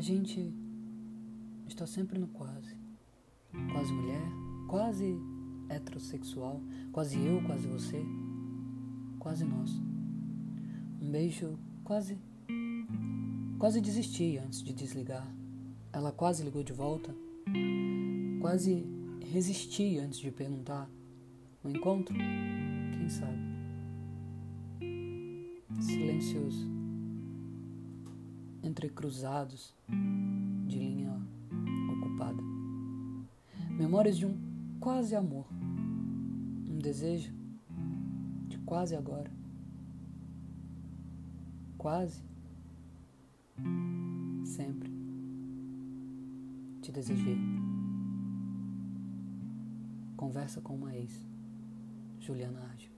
A gente está sempre no quase. Quase mulher, quase heterossexual, quase eu, quase você, quase nós. Um beijo quase. Quase desisti antes de desligar. Ela quase ligou de volta. Quase resisti antes de perguntar. O encontro? Quem sabe? Silencioso. Entrecruzados de linha ocupada. Memórias de um quase amor. Um desejo de quase agora. Quase. Sempre. Te desejei. Conversa com uma ex. Juliana Argio.